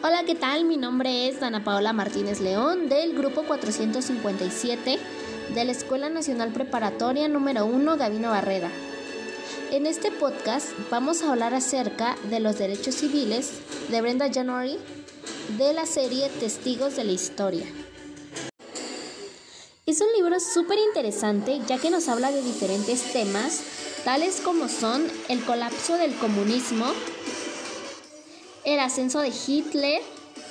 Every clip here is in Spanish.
Hola, ¿qué tal? Mi nombre es Dana Paola Martínez León del grupo 457 de la Escuela Nacional Preparatoria número 1 Gavino Barrera. En este podcast vamos a hablar acerca de los derechos civiles de Brenda January de la serie Testigos de la Historia. Es un libro súper interesante ya que nos habla de diferentes temas, tales como son el colapso del comunismo, el ascenso de Hitler,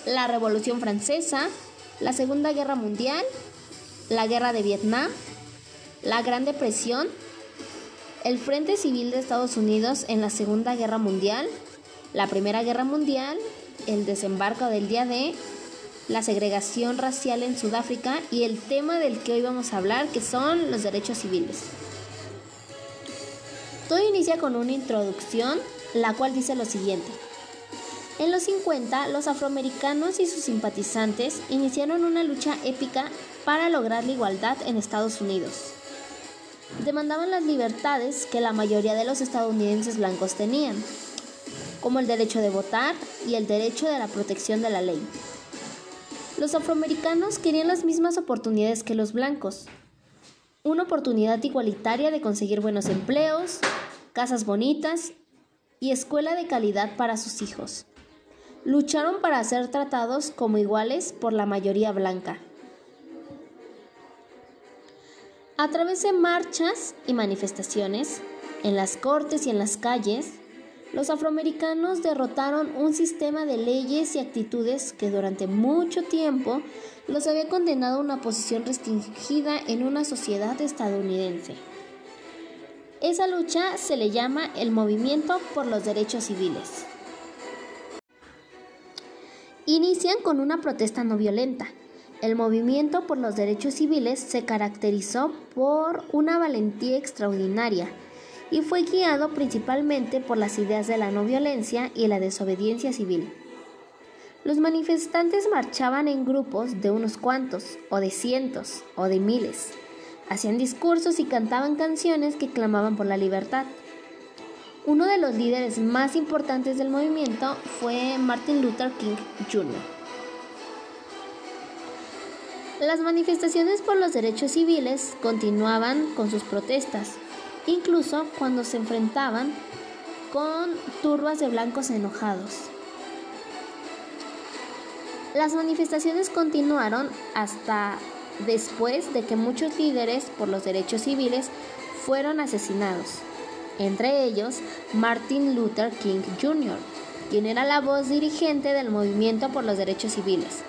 la Revolución Francesa, la Segunda Guerra Mundial, la Guerra de Vietnam, la Gran Depresión, el Frente Civil de Estados Unidos en la Segunda Guerra Mundial, la Primera Guerra Mundial, el desembarco del día D, la segregación racial en Sudáfrica y el tema del que hoy vamos a hablar, que son los derechos civiles. Todo inicia con una introducción, la cual dice lo siguiente. En los 50, los afroamericanos y sus simpatizantes iniciaron una lucha épica para lograr la igualdad en Estados Unidos. Demandaban las libertades que la mayoría de los estadounidenses blancos tenían, como el derecho de votar y el derecho de la protección de la ley. Los afroamericanos querían las mismas oportunidades que los blancos, una oportunidad igualitaria de conseguir buenos empleos, casas bonitas y escuela de calidad para sus hijos lucharon para ser tratados como iguales por la mayoría blanca. A través de marchas y manifestaciones, en las cortes y en las calles, los afroamericanos derrotaron un sistema de leyes y actitudes que durante mucho tiempo los había condenado a una posición restringida en una sociedad estadounidense. Esa lucha se le llama el movimiento por los derechos civiles. Inician con una protesta no violenta. El movimiento por los derechos civiles se caracterizó por una valentía extraordinaria y fue guiado principalmente por las ideas de la no violencia y la desobediencia civil. Los manifestantes marchaban en grupos de unos cuantos, o de cientos, o de miles. Hacían discursos y cantaban canciones que clamaban por la libertad. Uno de los líderes más importantes del movimiento fue Martin Luther King Jr. Las manifestaciones por los derechos civiles continuaban con sus protestas, incluso cuando se enfrentaban con turbas de blancos enojados. Las manifestaciones continuaron hasta después de que muchos líderes por los derechos civiles fueron asesinados entre ellos Martin Luther King Jr., quien era la voz dirigente del movimiento por los derechos civiles.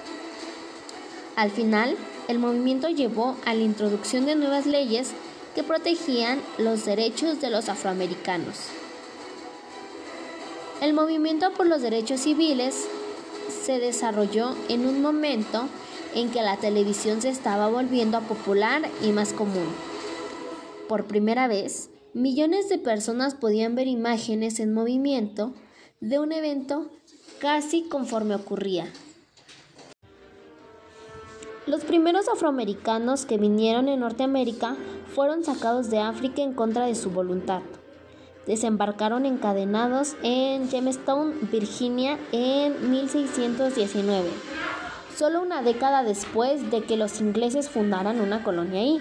Al final, el movimiento llevó a la introducción de nuevas leyes que protegían los derechos de los afroamericanos. El movimiento por los derechos civiles se desarrolló en un momento en que la televisión se estaba volviendo popular y más común. Por primera vez, millones de personas podían ver imágenes en movimiento de un evento casi conforme ocurría. Los primeros afroamericanos que vinieron en Norteamérica fueron sacados de África en contra de su voluntad. Desembarcaron encadenados en Jamestown, Virginia, en 1619, solo una década después de que los ingleses fundaran una colonia ahí.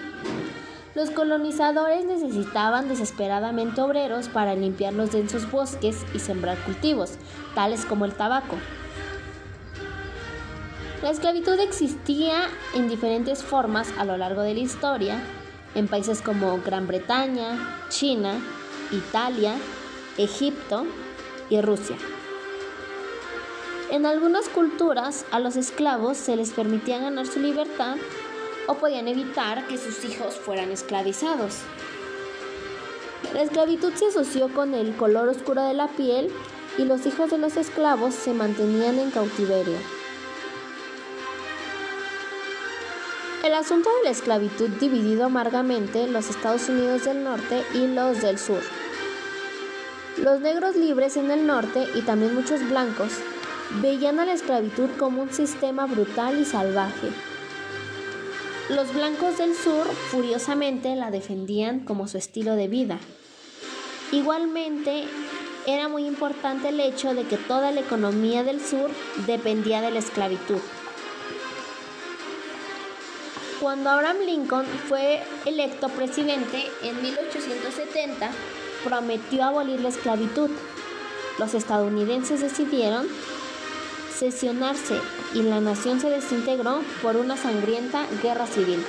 Los colonizadores necesitaban desesperadamente obreros para limpiar los densos bosques y sembrar cultivos, tales como el tabaco. La esclavitud existía en diferentes formas a lo largo de la historia, en países como Gran Bretaña, China, Italia, Egipto y Rusia. En algunas culturas a los esclavos se les permitía ganar su libertad o podían evitar que sus hijos fueran esclavizados. La esclavitud se asoció con el color oscuro de la piel y los hijos de los esclavos se mantenían en cautiverio. El asunto de la esclavitud dividió amargamente los Estados Unidos del Norte y los del Sur. Los negros libres en el norte y también muchos blancos veían a la esclavitud como un sistema brutal y salvaje los blancos del sur furiosamente la defendían como su estilo de vida. Igualmente, era muy importante el hecho de que toda la economía del sur dependía de la esclavitud. Cuando Abraham Lincoln fue electo presidente en 1870, prometió abolir la esclavitud. Los estadounidenses decidieron y la nación se desintegró por una sangrienta guerra civil.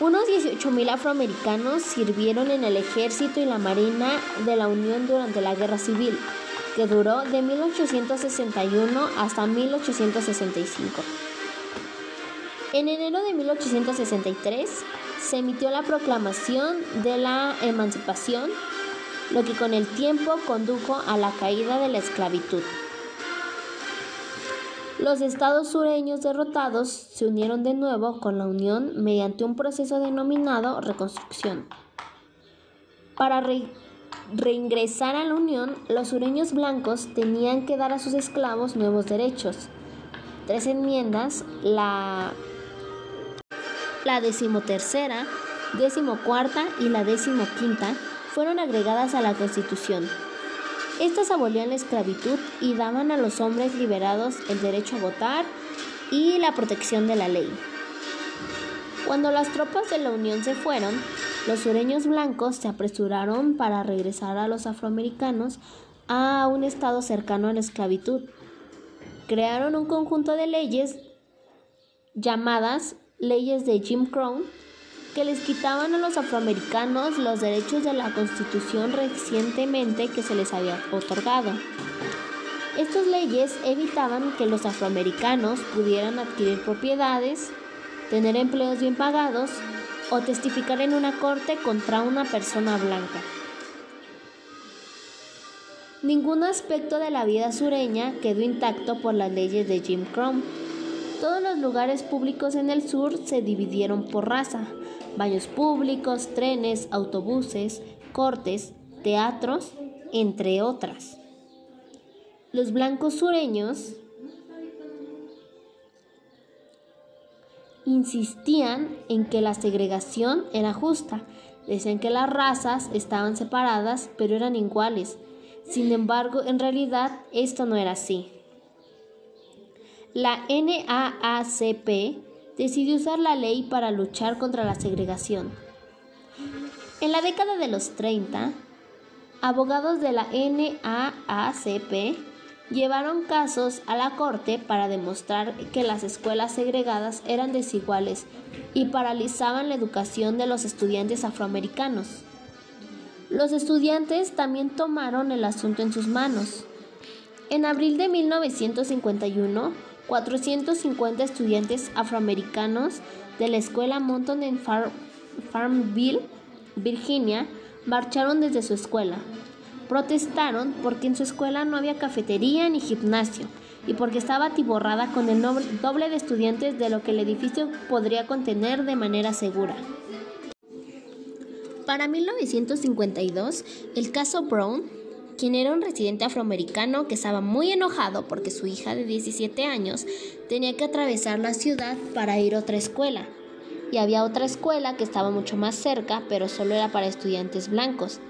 Unos 18.000 afroamericanos sirvieron en el ejército y la marina de la Unión durante la guerra civil, que duró de 1861 hasta 1865. En enero de 1863 se emitió la proclamación de la emancipación, lo que con el tiempo condujo a la caída de la esclavitud. Los estados sureños derrotados se unieron de nuevo con la Unión mediante un proceso denominado reconstrucción. Para reingresar a la Unión, los sureños blancos tenían que dar a sus esclavos nuevos derechos. Tres enmiendas, la, la decimotercera, decimocuarta y la decimoquinta, fueron agregadas a la Constitución. Estas abolían la esclavitud y daban a los hombres liberados el derecho a votar y la protección de la ley. Cuando las tropas de la Unión se fueron, los sureños blancos se apresuraron para regresar a los afroamericanos a un estado cercano a la esclavitud. Crearon un conjunto de leyes llamadas leyes de Jim Crow que les quitaban a los afroamericanos los derechos de la constitución recientemente que se les había otorgado. Estas leyes evitaban que los afroamericanos pudieran adquirir propiedades, tener empleos bien pagados o testificar en una corte contra una persona blanca. Ningún aspecto de la vida sureña quedó intacto por las leyes de Jim Crow. Todos los lugares públicos en el sur se dividieron por raza, baños públicos, trenes, autobuses, cortes, teatros, entre otras. Los blancos sureños insistían en que la segregación era justa. Decían que las razas estaban separadas, pero eran iguales. Sin embargo, en realidad esto no era así. La NAACP decidió usar la ley para luchar contra la segregación. En la década de los 30, abogados de la NAACP llevaron casos a la corte para demostrar que las escuelas segregadas eran desiguales y paralizaban la educación de los estudiantes afroamericanos. Los estudiantes también tomaron el asunto en sus manos. En abril de 1951, 450 estudiantes afroamericanos de la escuela Monton en Farmville, Virginia, marcharon desde su escuela. Protestaron porque en su escuela no había cafetería ni gimnasio y porque estaba atiborrada con el doble de estudiantes de lo que el edificio podría contener de manera segura. Para 1952, el caso Brown quien era un residente afroamericano que estaba muy enojado porque su hija de 17 años tenía que atravesar la ciudad para ir a otra escuela. Y había otra escuela que estaba mucho más cerca, pero solo era para estudiantes blancos.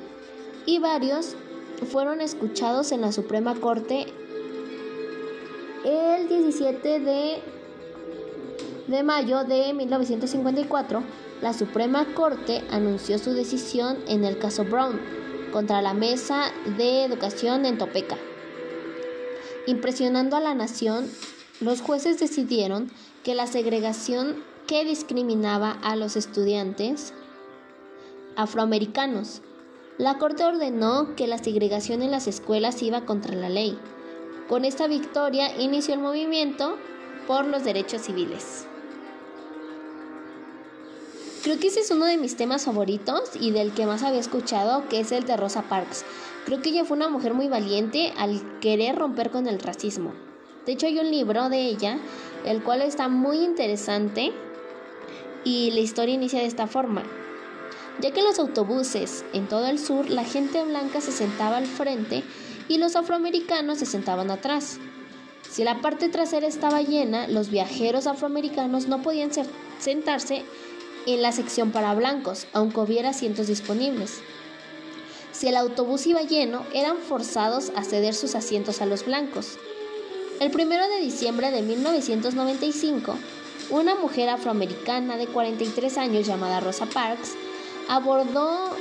Y varios fueron escuchados en la Suprema Corte el 17 de, de mayo de 1954. La Suprema Corte anunció su decisión en el caso Brown contra la Mesa de Educación en Topeka. Impresionando a la nación, los jueces decidieron que la segregación que discriminaba a los estudiantes afroamericanos. La Corte ordenó que la segregación en las escuelas iba contra la ley. Con esta victoria inició el movimiento por los derechos civiles. Creo que ese es uno de mis temas favoritos y del que más había escuchado, que es el de Rosa Parks. Creo que ella fue una mujer muy valiente al querer romper con el racismo. De hecho, hay un libro de ella, el cual está muy interesante y la historia inicia de esta forma. Ya que en los autobuses en todo el sur la gente blanca se sentaba al frente y los afroamericanos se sentaban atrás. Si la parte trasera estaba llena, los viajeros afroamericanos no podían sentarse en la sección para blancos, aunque hubiera asientos disponibles. Si el autobús iba lleno, eran forzados a ceder sus asientos a los blancos. El 1 de diciembre de 1995, una mujer afroamericana de 43 años llamada Rosa Parks abordó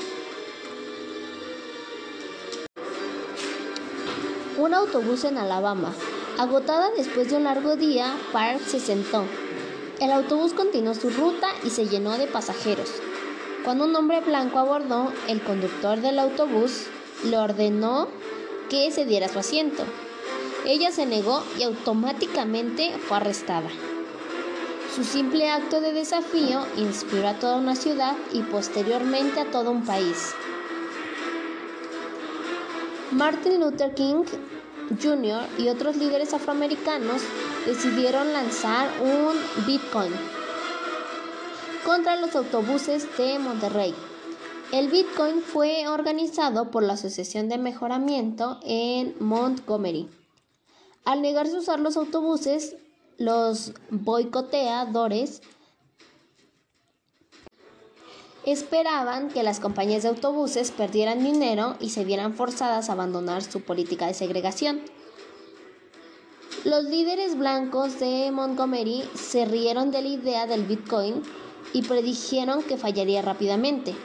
un autobús en Alabama. Agotada después de un largo día, Parks se sentó. El autobús continuó su ruta y se llenó de pasajeros. Cuando un hombre blanco abordó, el conductor del autobús le ordenó que se diera su asiento. Ella se negó y automáticamente fue arrestada. Su simple acto de desafío inspiró a toda una ciudad y posteriormente a todo un país. Martin Luther King Jr. y otros líderes afroamericanos decidieron lanzar un Bitcoin contra los autobuses de Monterrey. El Bitcoin fue organizado por la Asociación de Mejoramiento en Montgomery. Al negarse a usar los autobuses, los boicoteadores esperaban que las compañías de autobuses perdieran dinero y se vieran forzadas a abandonar su política de segregación. Los líderes blancos de Montgomery se rieron de la idea del Bitcoin y predijeron que fallaría rápidamente.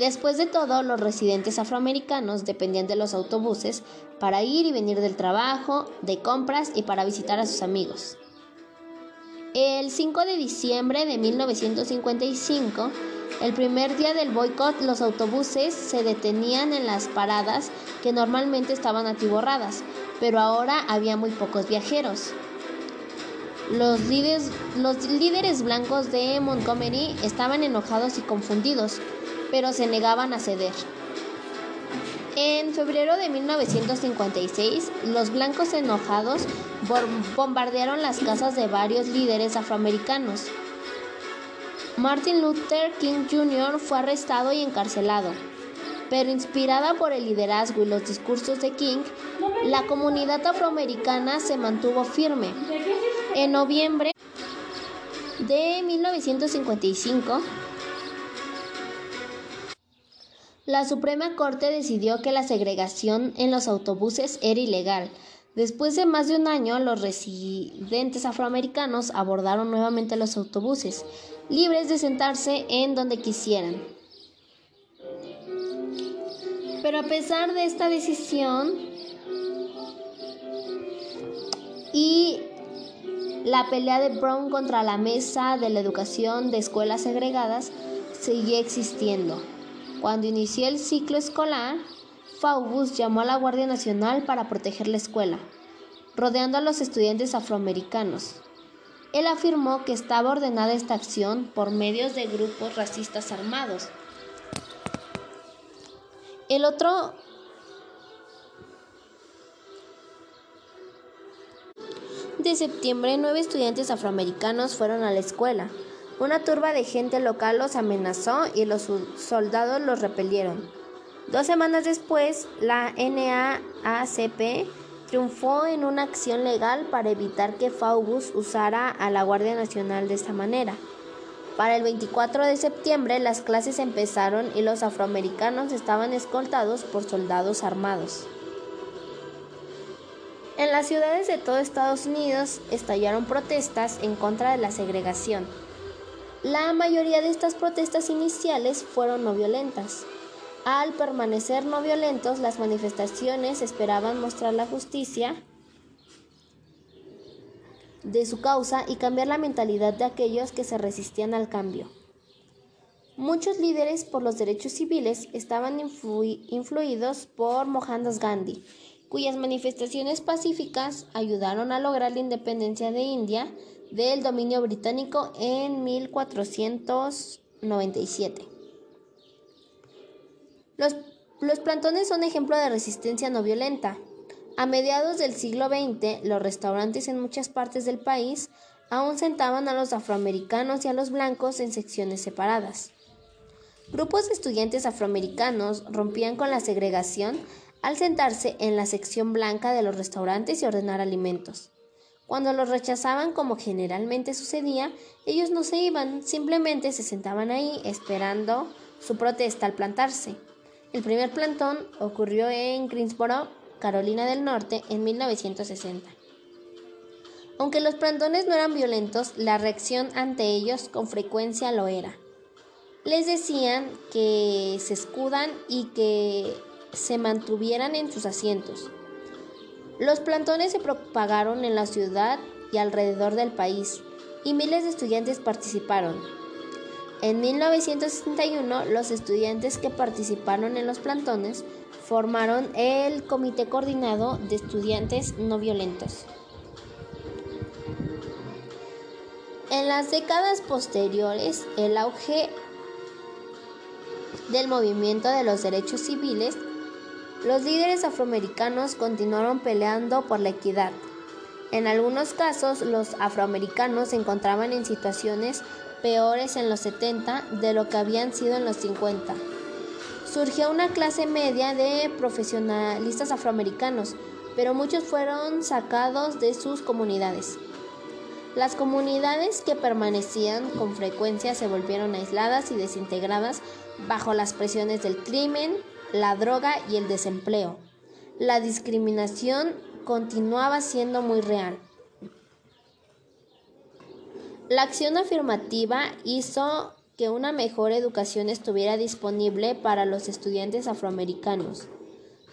Después de todo, los residentes afroamericanos dependían de los autobuses para ir y venir del trabajo, de compras y para visitar a sus amigos. El 5 de diciembre de 1955, el primer día del boicot, los autobuses se detenían en las paradas que normalmente estaban atiborradas, pero ahora había muy pocos viajeros. Los líderes, los líderes blancos de Montgomery estaban enojados y confundidos, pero se negaban a ceder. En febrero de 1956, los blancos enojados bombardearon las casas de varios líderes afroamericanos. Martin Luther King Jr. fue arrestado y encarcelado, pero inspirada por el liderazgo y los discursos de King, la comunidad afroamericana se mantuvo firme. En noviembre de 1955, La Suprema Corte decidió que la segregación en los autobuses era ilegal. Después de más de un año, los residentes afroamericanos abordaron nuevamente los autobuses, libres de sentarse en donde quisieran. Pero a pesar de esta decisión la pelea de Brown contra la mesa de la educación de escuelas segregadas seguía existiendo. Cuando inició el ciclo escolar, Faubus llamó a la Guardia Nacional para proteger la escuela, rodeando a los estudiantes afroamericanos. Él afirmó que estaba ordenada esta acción por medios de grupos racistas armados. El otro de septiembre, nueve estudiantes afroamericanos fueron a la escuela. Una turba de gente local los amenazó y los soldados los repelieron. Dos semanas después, la NAACP triunfó en una acción legal para evitar que Faubus usara a la Guardia Nacional de esta manera. Para el 24 de septiembre las clases empezaron y los afroamericanos estaban escoltados por soldados armados. En las ciudades de todo Estados Unidos estallaron protestas en contra de la segregación. La mayoría de estas protestas iniciales fueron no violentas. Al permanecer no violentos, las manifestaciones esperaban mostrar la justicia de su causa y cambiar la mentalidad de aquellos que se resistían al cambio. Muchos líderes por los derechos civiles estaban influidos por Mohandas Gandhi, cuyas manifestaciones pacíficas ayudaron a lograr la independencia de India del dominio británico en 1497. Los, los plantones son ejemplo de resistencia no violenta. A mediados del siglo XX, los restaurantes en muchas partes del país aún sentaban a los afroamericanos y a los blancos en secciones separadas. Grupos de estudiantes afroamericanos rompían con la segregación al sentarse en la sección blanca de los restaurantes y ordenar alimentos. Cuando los rechazaban como generalmente sucedía, ellos no se iban, simplemente se sentaban ahí esperando su protesta al plantarse. El primer plantón ocurrió en Greensboro, Carolina del Norte, en 1960. Aunque los plantones no eran violentos, la reacción ante ellos con frecuencia lo era. Les decían que se escudan y que se mantuvieran en sus asientos. Los plantones se propagaron en la ciudad y alrededor del país, y miles de estudiantes participaron. En 1961, los estudiantes que participaron en los plantones formaron el Comité Coordinado de Estudiantes No Violentos. En las décadas posteriores, el auge del movimiento de los derechos civiles, los líderes afroamericanos continuaron peleando por la equidad. En algunos casos, los afroamericanos se encontraban en situaciones peores en los 70 de lo que habían sido en los 50. Surgió una clase media de profesionalistas afroamericanos, pero muchos fueron sacados de sus comunidades. Las comunidades que permanecían con frecuencia se volvieron aisladas y desintegradas bajo las presiones del crimen, la droga y el desempleo. La discriminación continuaba siendo muy real. La acción afirmativa hizo que una mejor educación estuviera disponible para los estudiantes afroamericanos.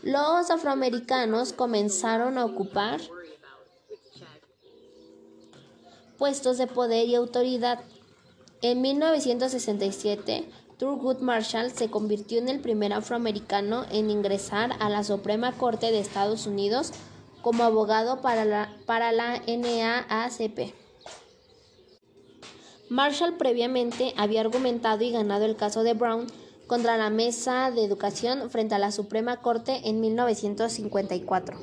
Los afroamericanos comenzaron a ocupar puestos de poder y autoridad. En 1967, Thurgood Marshall se convirtió en el primer afroamericano en ingresar a la Suprema Corte de Estados Unidos como abogado para la, para la NAACP. Marshall previamente había argumentado y ganado el caso de Brown contra la Mesa de Educación frente a la Suprema Corte en 1954.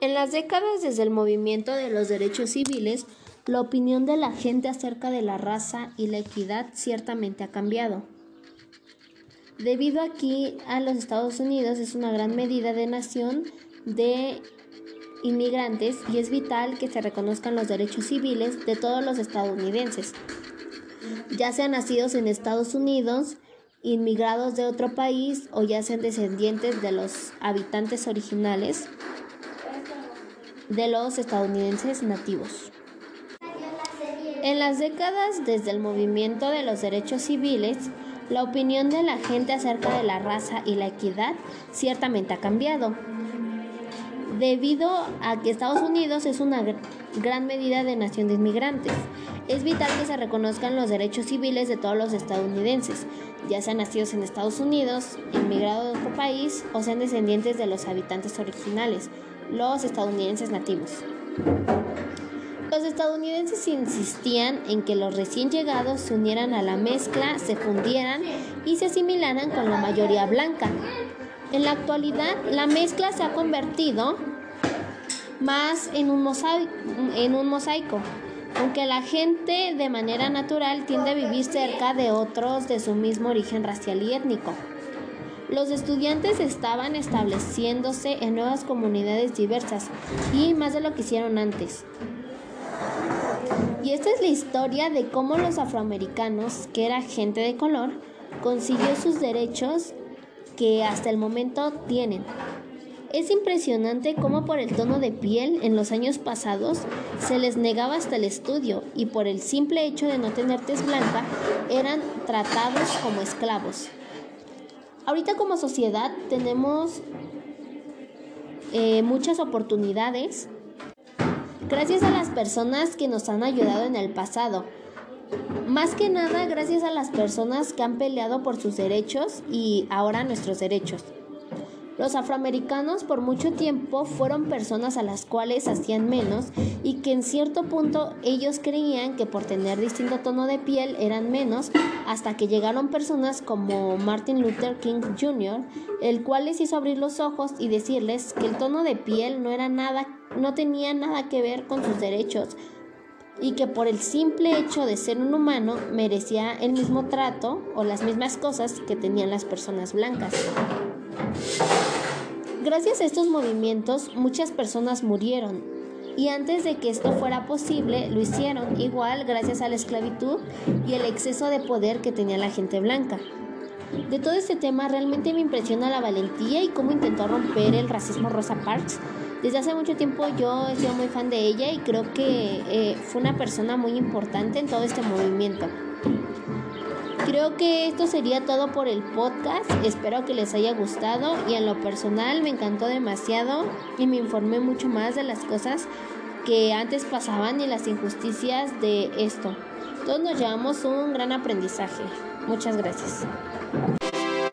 En las décadas desde el movimiento de los derechos civiles, la opinión de la gente acerca de la raza y la equidad ciertamente ha cambiado. Debido aquí a los Estados Unidos es una gran medida de nación de inmigrantes y es vital que se reconozcan los derechos civiles de todos los estadounidenses, ya sean nacidos en Estados Unidos, inmigrados de otro país o ya sean descendientes de los habitantes originales de los estadounidenses nativos. En las décadas desde el movimiento de los derechos civiles, la opinión de la gente acerca de la raza y la equidad ciertamente ha cambiado. Debido a que Estados Unidos es una gran medida de nación de inmigrantes, es vital que se reconozcan los derechos civiles de todos los estadounidenses, ya sean nacidos en Estados Unidos, inmigrados de otro país o sean descendientes de los habitantes originales, los estadounidenses nativos. Los estadounidenses insistían en que los recién llegados se unieran a la mezcla, se fundieran y se asimilaran con la mayoría blanca. En la actualidad, la mezcla se ha convertido más en un mosaico, aunque la gente de manera natural tiende a vivir cerca de otros de su mismo origen racial y étnico. Los estudiantes estaban estableciéndose en nuevas comunidades diversas y más de lo que hicieron antes. Y esta es la historia de cómo los afroamericanos, que era gente de color, consiguió sus derechos que hasta el momento tienen. Es impresionante cómo por el tono de piel en los años pasados se les negaba hasta el estudio y por el simple hecho de no tener tez blanca eran tratados como esclavos. Ahorita como sociedad tenemos eh, muchas oportunidades gracias a las personas que nos han ayudado en el pasado. Más que nada gracias a las personas que han peleado por sus derechos y ahora nuestros derechos. Los afroamericanos por mucho tiempo fueron personas a las cuales hacían menos y que en cierto punto ellos creían que por tener distinto tono de piel eran menos hasta que llegaron personas como Martin Luther King Jr., el cual les hizo abrir los ojos y decirles que el tono de piel no era nada, no tenía nada que ver con sus derechos y que por el simple hecho de ser un humano merecía el mismo trato o las mismas cosas que tenían las personas blancas. Gracias a estos movimientos muchas personas murieron y antes de que esto fuera posible lo hicieron igual gracias a la esclavitud y el exceso de poder que tenía la gente blanca. De todo este tema realmente me impresiona la valentía y cómo intentó romper el racismo Rosa Parks. Desde hace mucho tiempo yo he sido muy fan de ella y creo que eh, fue una persona muy importante en todo este movimiento. Creo que esto sería todo por el podcast. Espero que les haya gustado y en lo personal me encantó demasiado y me informé mucho más de las cosas que antes pasaban y las injusticias de esto. Todos nos llevamos un gran aprendizaje. Muchas gracias.